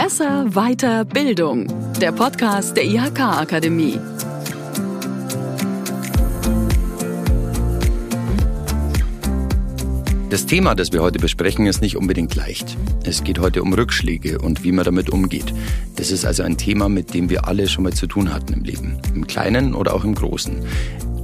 Besser, weiter, Bildung. Der Podcast der IHK-Akademie. Das Thema, das wir heute besprechen, ist nicht unbedingt leicht. Es geht heute um Rückschläge und wie man damit umgeht. Das ist also ein Thema, mit dem wir alle schon mal zu tun hatten im Leben. Im Kleinen oder auch im Großen.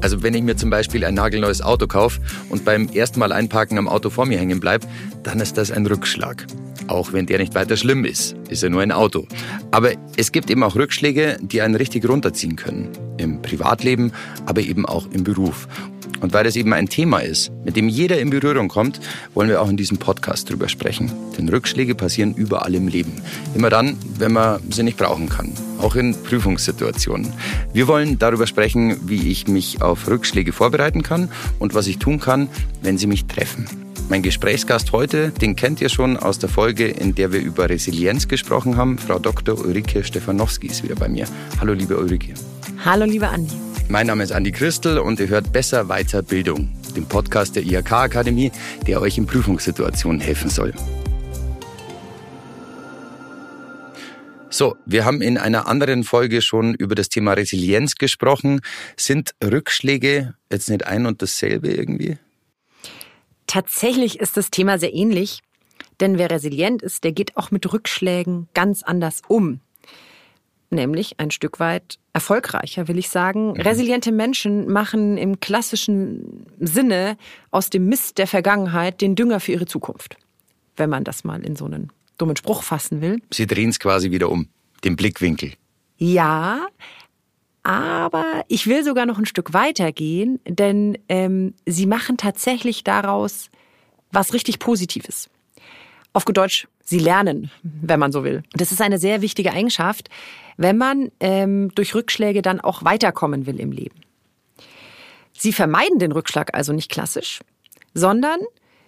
Also wenn ich mir zum Beispiel ein nagelneues Auto kaufe und beim ersten Mal einparken am Auto vor mir hängen bleibt, dann ist das ein Rückschlag. Auch wenn der nicht weiter schlimm ist, ist er nur ein Auto. Aber es gibt eben auch Rückschläge, die einen richtig runterziehen können. Im Privatleben, aber eben auch im Beruf. Und weil das eben ein Thema ist, mit dem jeder in Berührung kommt, wollen wir auch in diesem Podcast drüber sprechen. Denn Rückschläge passieren überall im Leben. Immer dann, wenn man sie nicht brauchen kann. Auch in Prüfungssituationen. Wir wollen darüber sprechen, wie ich mich auf Rückschläge vorbereiten kann und was ich tun kann, wenn sie mich treffen. Mein Gesprächsgast heute, den kennt ihr schon aus der Folge, in der wir über Resilienz gesprochen haben. Frau Dr. Ulrike Stefanowski ist wieder bei mir. Hallo, liebe Ulrike. Hallo, liebe Andi. Mein Name ist Andi Christel und ihr hört Besser Weiter Bildung, den Podcast der IHK Akademie, der euch in Prüfungssituationen helfen soll. So, wir haben in einer anderen Folge schon über das Thema Resilienz gesprochen. Sind Rückschläge jetzt nicht ein und dasselbe irgendwie? Tatsächlich ist das Thema sehr ähnlich, denn wer resilient ist, der geht auch mit Rückschlägen ganz anders um nämlich ein Stück weit erfolgreicher, will ich sagen. Mhm. Resiliente Menschen machen im klassischen Sinne aus dem Mist der Vergangenheit den Dünger für ihre Zukunft. Wenn man das mal in so einen dummen Spruch fassen will. Sie drehen es quasi wieder um, den Blickwinkel. Ja, aber ich will sogar noch ein Stück weiter gehen, denn ähm, sie machen tatsächlich daraus was richtig Positives. Auf gut Deutsch, sie lernen, wenn man so will. Und das ist eine sehr wichtige Eigenschaft, wenn man ähm, durch Rückschläge dann auch weiterkommen will im Leben. Sie vermeiden den Rückschlag also nicht klassisch, sondern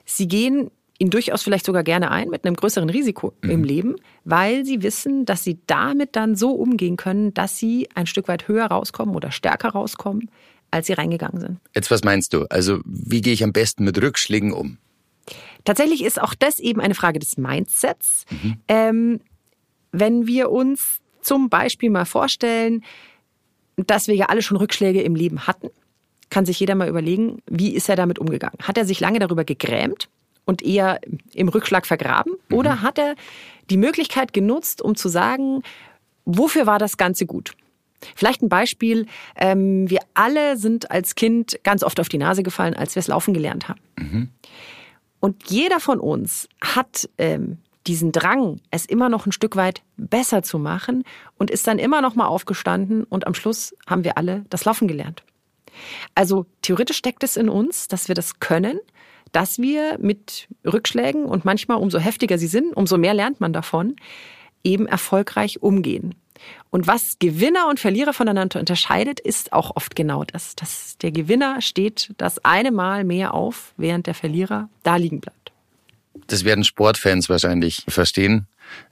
sie gehen ihn durchaus vielleicht sogar gerne ein mit einem größeren Risiko mhm. im Leben, weil sie wissen, dass sie damit dann so umgehen können, dass sie ein Stück weit höher rauskommen oder stärker rauskommen, als sie reingegangen sind. Jetzt was meinst du? Also wie gehe ich am besten mit Rückschlägen um? Tatsächlich ist auch das eben eine Frage des Mindsets. Mhm. Ähm, wenn wir uns zum Beispiel mal vorstellen, dass wir ja alle schon Rückschläge im Leben hatten, kann sich jeder mal überlegen, wie ist er damit umgegangen? Hat er sich lange darüber gegrämt und eher im Rückschlag vergraben? Mhm. Oder hat er die Möglichkeit genutzt, um zu sagen, wofür war das Ganze gut? Vielleicht ein Beispiel. Ähm, wir alle sind als Kind ganz oft auf die Nase gefallen, als wir es laufen gelernt haben. Mhm. Und jeder von uns hat ähm, diesen Drang, es immer noch ein Stück weit besser zu machen und ist dann immer noch mal aufgestanden und am Schluss haben wir alle das Laufen gelernt. Also theoretisch steckt es in uns, dass wir das können, dass wir mit Rückschlägen und manchmal umso heftiger sie sind, umso mehr lernt man davon, eben erfolgreich umgehen. Und was Gewinner und Verlierer voneinander unterscheidet, ist auch oft genau das. Dass der Gewinner steht das eine Mal mehr auf, während der Verlierer da liegen bleibt. Das werden Sportfans wahrscheinlich verstehen.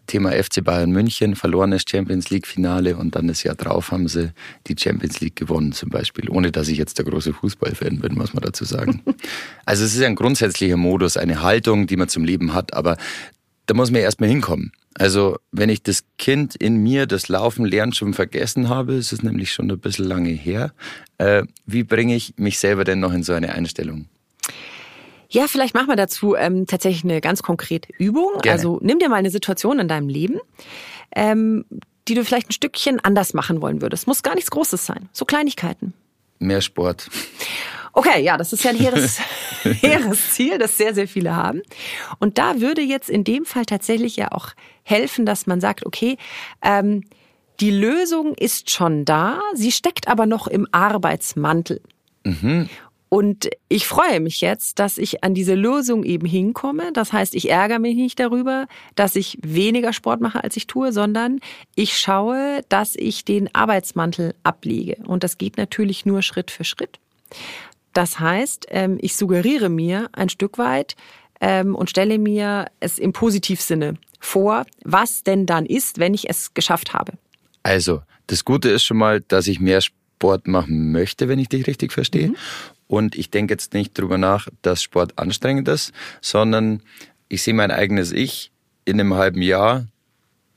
Thema FC Bayern München, verlorenes Champions League Finale und dann das Jahr drauf haben sie die Champions League gewonnen zum Beispiel, ohne dass ich jetzt der große Fußballfan bin, muss man dazu sagen. also es ist ein grundsätzlicher Modus, eine Haltung, die man zum Leben hat, aber da muss man erstmal hinkommen. Also wenn ich das Kind in mir, das Laufen lernt, schon vergessen habe, es ist nämlich schon ein bisschen lange her, äh, wie bringe ich mich selber denn noch in so eine Einstellung? Ja, vielleicht machen wir dazu ähm, tatsächlich eine ganz konkrete Übung. Gerne. Also nimm dir mal eine Situation in deinem Leben, ähm, die du vielleicht ein Stückchen anders machen wollen würdest. Muss gar nichts Großes sein. So Kleinigkeiten. Mehr Sport. Okay, ja, das ist ja ein hehres, hehres Ziel, das sehr, sehr viele haben. Und da würde jetzt in dem Fall tatsächlich ja auch helfen, dass man sagt, okay, ähm, die Lösung ist schon da, sie steckt aber noch im Arbeitsmantel. Mhm. Und ich freue mich jetzt, dass ich an diese Lösung eben hinkomme. Das heißt, ich ärgere mich nicht darüber, dass ich weniger Sport mache, als ich tue, sondern ich schaue, dass ich den Arbeitsmantel ablege. Und das geht natürlich nur Schritt für Schritt. Das heißt, ähm, ich suggeriere mir ein Stück weit ähm, und stelle mir es im Positivsinne vor, was denn dann ist, wenn ich es geschafft habe. Also, das Gute ist schon mal, dass ich mehr Sport machen möchte, wenn ich dich richtig verstehe. Mhm. Und ich denke jetzt nicht drüber nach, dass Sport anstrengend ist, sondern ich sehe mein eigenes Ich in einem halben Jahr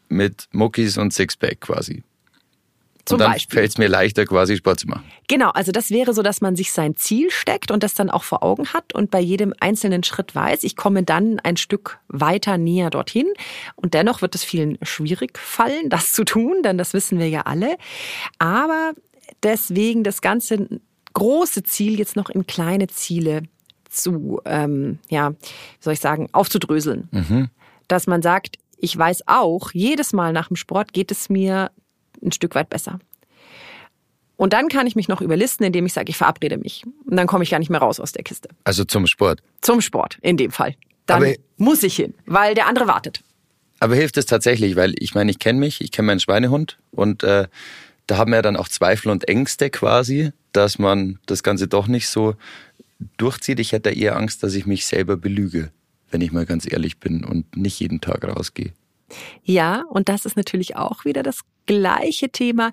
mit Muckis und Sixpack quasi. Zum und dann fällt es mir leichter, quasi Sport zu machen. Genau, also das wäre so, dass man sich sein Ziel steckt und das dann auch vor Augen hat und bei jedem einzelnen Schritt weiß, ich komme dann ein Stück weiter näher dorthin. Und dennoch wird es vielen schwierig fallen, das zu tun, denn das wissen wir ja alle. Aber deswegen das ganze große Ziel jetzt noch in kleine Ziele zu, ähm, ja, wie soll ich sagen, aufzudröseln. Mhm. Dass man sagt, ich weiß auch, jedes Mal nach dem Sport geht es mir ein Stück weit besser. Und dann kann ich mich noch überlisten, indem ich sage, ich verabrede mich. Und dann komme ich gar nicht mehr raus aus der Kiste. Also zum Sport. Zum Sport, in dem Fall. Dann Aber- muss ich hin, weil der andere wartet. Aber hilft es tatsächlich, weil ich meine, ich kenne mich, ich kenne meinen Schweinehund und äh, da haben wir dann auch Zweifel und Ängste quasi, dass man das Ganze doch nicht so durchzieht. Ich hätte eher Angst, dass ich mich selber belüge, wenn ich mal ganz ehrlich bin und nicht jeden Tag rausgehe. Ja, und das ist natürlich auch wieder das gleiche Thema.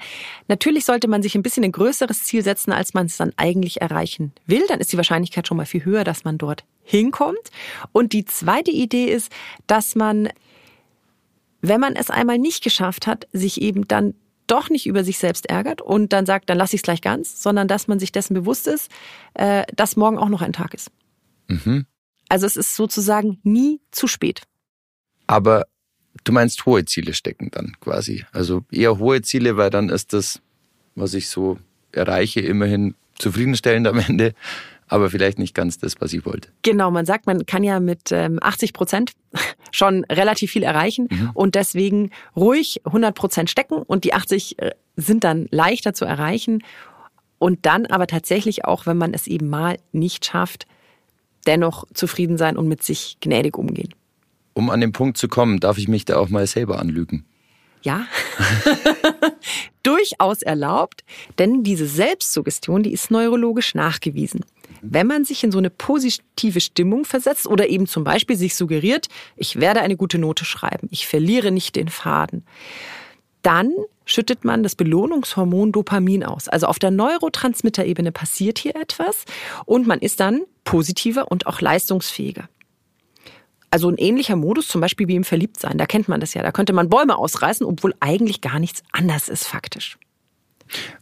Natürlich sollte man sich ein bisschen ein größeres Ziel setzen, als man es dann eigentlich erreichen will. Dann ist die Wahrscheinlichkeit schon mal viel höher, dass man dort hinkommt. Und die zweite Idee ist, dass man, wenn man es einmal nicht geschafft hat, sich eben dann doch nicht über sich selbst ärgert und dann sagt, dann lasse ich es gleich ganz, sondern dass man sich dessen bewusst ist, äh, dass morgen auch noch ein Tag ist. Mhm. Also es ist sozusagen nie zu spät. Aber du meinst hohe Ziele stecken dann quasi. Also eher hohe Ziele, weil dann ist das, was ich so erreiche, immerhin zufriedenstellend am Ende, aber vielleicht nicht ganz das, was ich wollte. Genau, man sagt, man kann ja mit ähm, 80 Prozent schon relativ viel erreichen und deswegen ruhig 100 Prozent stecken und die 80 äh, sind dann leichter zu erreichen und dann aber tatsächlich auch, wenn man es eben mal nicht schafft, dennoch zufrieden sein und mit sich gnädig umgehen. Um an den Punkt zu kommen, darf ich mich da auch mal selber anlügen. Ja, durchaus erlaubt, denn diese Selbstsuggestion, die ist neurologisch nachgewiesen. Wenn man sich in so eine positive Stimmung versetzt oder eben zum Beispiel sich suggeriert, ich werde eine gute Note schreiben, ich verliere nicht den Faden, dann schüttet man das Belohnungshormon Dopamin aus. Also auf der Neurotransmitterebene passiert hier etwas und man ist dann positiver und auch leistungsfähiger. Also ein ähnlicher Modus, zum Beispiel wie im Verliebtsein, da kennt man das ja. Da könnte man Bäume ausreißen, obwohl eigentlich gar nichts anders ist faktisch.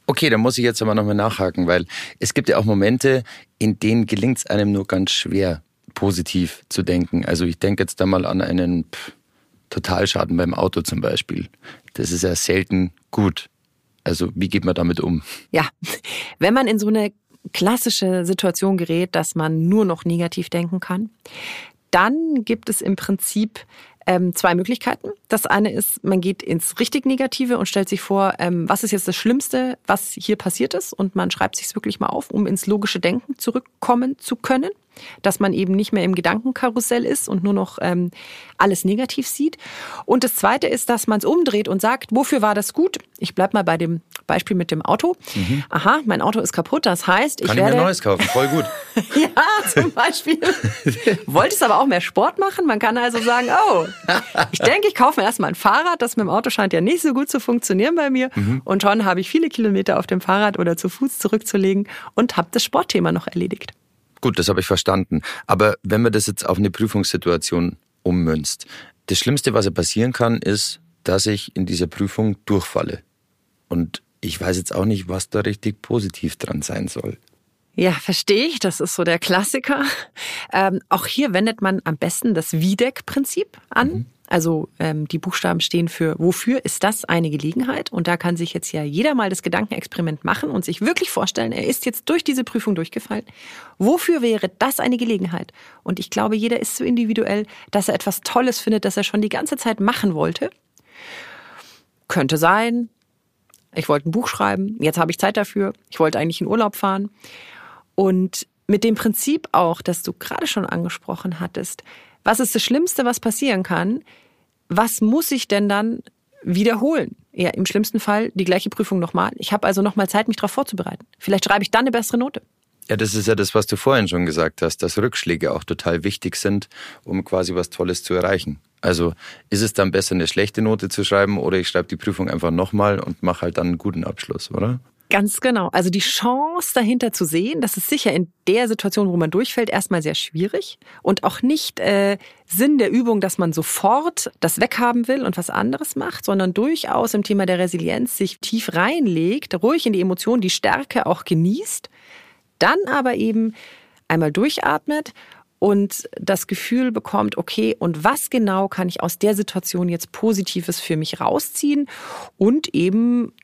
Okay, da muss ich jetzt aber nochmal nachhaken, weil es gibt ja auch Momente, in denen gelingt es einem nur ganz schwer, positiv zu denken. Also ich denke jetzt da mal an einen pff, Totalschaden beim Auto zum Beispiel. Das ist ja selten gut. Also wie geht man damit um? Ja, wenn man in so eine klassische Situation gerät, dass man nur noch negativ denken kann, dann gibt es im Prinzip ähm, zwei Möglichkeiten. Das eine ist, man geht ins richtig Negative und stellt sich vor, ähm, was ist jetzt das Schlimmste, was hier passiert ist, und man schreibt sich wirklich mal auf, um ins logische Denken zurückkommen zu können, dass man eben nicht mehr im Gedankenkarussell ist und nur noch ähm, alles negativ sieht. Und das zweite ist, dass man es umdreht und sagt, wofür war das gut? Ich bleib mal bei dem Beispiel mit dem Auto. Aha, mein Auto ist kaputt, das heißt, ich Kann ich werde mir Neues kaufen? Voll gut. ja, zum Beispiel. Wolltest aber auch mehr Sport machen? Man kann also sagen, oh, ich denke, ich kaufe mir erstmal ein Fahrrad. Das mit dem Auto scheint ja nicht so gut zu funktionieren bei mir. Und schon habe ich viele Kilometer auf dem Fahrrad oder zu Fuß zurückzulegen und habe das Sportthema noch erledigt. Gut, das habe ich verstanden. Aber wenn man das jetzt auf eine Prüfungssituation ummünzt, das Schlimmste, was ja passieren kann, ist, dass ich in dieser Prüfung durchfalle. Und ich weiß jetzt auch nicht, was da richtig positiv dran sein soll. Ja, verstehe ich. Das ist so der Klassiker. Ähm, auch hier wendet man am besten das Wiedeck-Prinzip an. Also ähm, die Buchstaben stehen für wofür ist das eine Gelegenheit? Und da kann sich jetzt ja jeder mal das Gedankenexperiment machen und sich wirklich vorstellen, er ist jetzt durch diese Prüfung durchgefallen. Wofür wäre das eine Gelegenheit? Und ich glaube, jeder ist so individuell, dass er etwas Tolles findet, das er schon die ganze Zeit machen wollte. Könnte sein, ich wollte ein Buch schreiben, jetzt habe ich Zeit dafür, ich wollte eigentlich in Urlaub fahren. Und mit dem Prinzip auch, das du gerade schon angesprochen hattest, was ist das Schlimmste, was passieren kann? Was muss ich denn dann wiederholen? Ja, im schlimmsten Fall die gleiche Prüfung nochmal. Ich habe also nochmal Zeit, mich darauf vorzubereiten. Vielleicht schreibe ich dann eine bessere Note. Ja, das ist ja das, was du vorhin schon gesagt hast, dass Rückschläge auch total wichtig sind, um quasi was Tolles zu erreichen. Also ist es dann besser, eine schlechte Note zu schreiben oder ich schreibe die Prüfung einfach nochmal und mache halt dann einen guten Abschluss, oder? Ganz genau. Also die Chance dahinter zu sehen, das ist sicher in der Situation, wo man durchfällt, erstmal sehr schwierig und auch nicht äh, Sinn der Übung, dass man sofort das weghaben will und was anderes macht, sondern durchaus im Thema der Resilienz sich tief reinlegt, ruhig in die Emotionen, die Stärke auch genießt, dann aber eben einmal durchatmet und das Gefühl bekommt, okay, und was genau kann ich aus der Situation jetzt Positives für mich rausziehen und eben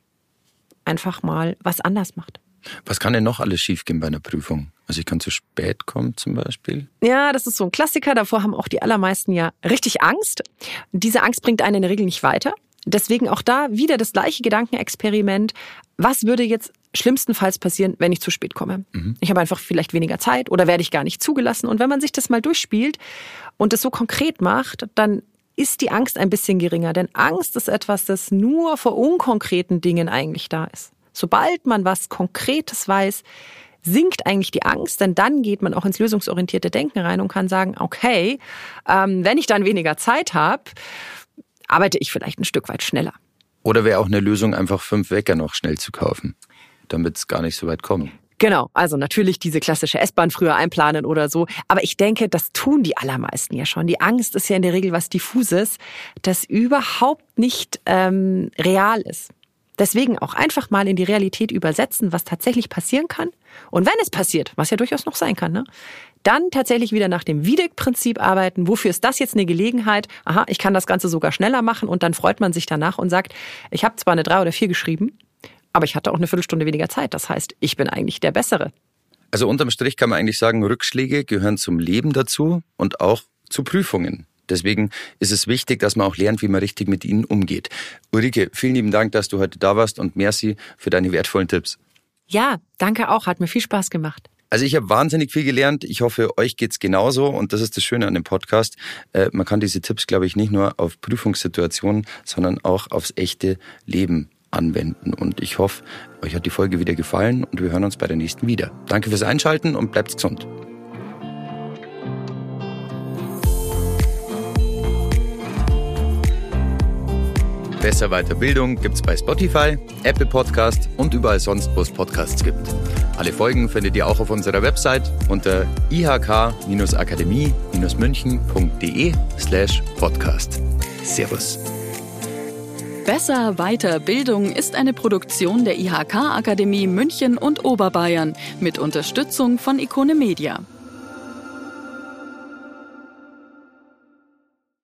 einfach mal was anders macht. Was kann denn noch alles schiefgehen bei einer Prüfung? Also ich kann zu spät kommen zum Beispiel. Ja, das ist so ein Klassiker. Davor haben auch die allermeisten ja richtig Angst. Diese Angst bringt einen in der Regel nicht weiter. Deswegen auch da wieder das gleiche Gedankenexperiment. Was würde jetzt schlimmstenfalls passieren, wenn ich zu spät komme? Mhm. Ich habe einfach vielleicht weniger Zeit oder werde ich gar nicht zugelassen. Und wenn man sich das mal durchspielt und es so konkret macht, dann ist die Angst ein bisschen geringer. Denn Angst ist etwas, das nur vor unkonkreten Dingen eigentlich da ist. Sobald man was Konkretes weiß, sinkt eigentlich die Angst, denn dann geht man auch ins lösungsorientierte Denken rein und kann sagen, okay, ähm, wenn ich dann weniger Zeit habe, arbeite ich vielleicht ein Stück weit schneller. Oder wäre auch eine Lösung, einfach fünf Wecker noch schnell zu kaufen, damit es gar nicht so weit kommt. Genau, also natürlich diese klassische S-Bahn früher einplanen oder so. Aber ich denke, das tun die allermeisten ja schon. Die Angst ist ja in der Regel was Diffuses, das überhaupt nicht ähm, real ist. Deswegen auch einfach mal in die Realität übersetzen, was tatsächlich passieren kann. Und wenn es passiert, was ja durchaus noch sein kann, ne, dann tatsächlich wieder nach dem Wiedek-Prinzip arbeiten. Wofür ist das jetzt eine Gelegenheit? Aha, ich kann das Ganze sogar schneller machen und dann freut man sich danach und sagt, ich habe zwar eine drei oder vier geschrieben, aber ich hatte auch eine Viertelstunde weniger Zeit. Das heißt, ich bin eigentlich der Bessere. Also unterm Strich kann man eigentlich sagen, Rückschläge gehören zum Leben dazu und auch zu Prüfungen. Deswegen ist es wichtig, dass man auch lernt, wie man richtig mit ihnen umgeht. Ulrike, vielen lieben Dank, dass du heute da warst und merci für deine wertvollen Tipps. Ja, danke auch. Hat mir viel Spaß gemacht. Also ich habe wahnsinnig viel gelernt. Ich hoffe, euch geht's genauso. Und das ist das Schöne an dem Podcast. Äh, man kann diese Tipps, glaube ich, nicht nur auf Prüfungssituationen, sondern auch aufs echte Leben anwenden. Und ich hoffe, euch hat die Folge wieder gefallen und wir hören uns bei der nächsten wieder. Danke fürs Einschalten und bleibt gesund. Besser Weiterbildung gibt's bei Spotify, Apple Podcast und überall sonst, wo es Podcasts gibt. Alle Folgen findet ihr auch auf unserer Website unter ihk-akademie-münchen.de slash podcast. Servus. Besser weiter Bildung ist eine Produktion der IHK Akademie München und Oberbayern mit Unterstützung von Ikone Media.